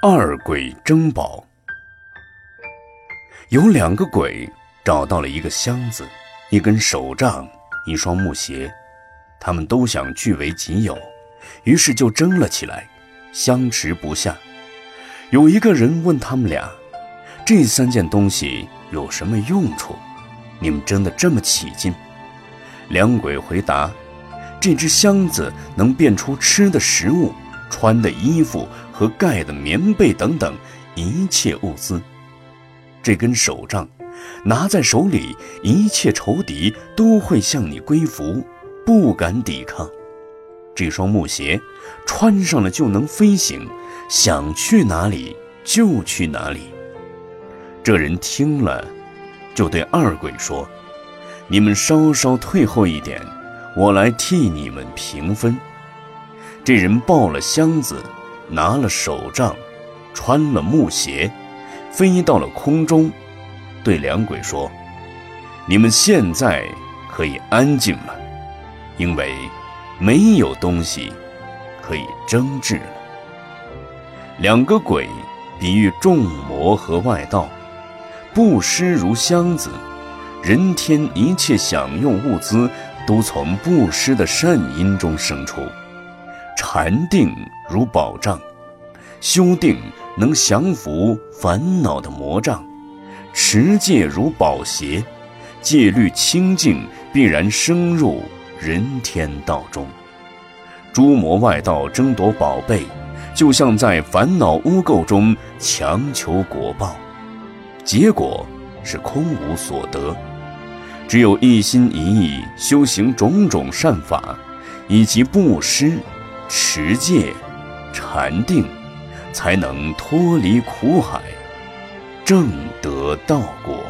二鬼争宝。有两个鬼找到了一个箱子、一根手杖、一双木鞋，他们都想据为己有，于是就争了起来，相持不下。有一个人问他们俩：“这三件东西有什么用处？你们争得这么起劲？”两鬼回答。这只箱子能变出吃的食物、穿的衣服和盖的棉被等等一切物资。这根手杖，拿在手里，一切仇敌都会向你归服，不敢抵抗。这双木鞋，穿上了就能飞行，想去哪里就去哪里。这人听了，就对二鬼说：“你们稍稍退后一点。”我来替你们平分。这人抱了箱子，拿了手杖，穿了木鞋，飞到了空中，对两鬼说：“你们现在可以安静了，因为没有东西可以争执了。”两个鬼比喻众魔和外道，布施如箱子，人天一切享用物资。都从布施的善因中生出，禅定如宝障，修定能降服烦恼的魔障；持戒如宝鞋，戒律清净，必然升入人天道中。诸魔外道争夺宝贝，就像在烦恼污垢中强求果报，结果是空无所得。只有一心一意修行种种善法，以及布施、持戒、禅定，才能脱离苦海，正得道果。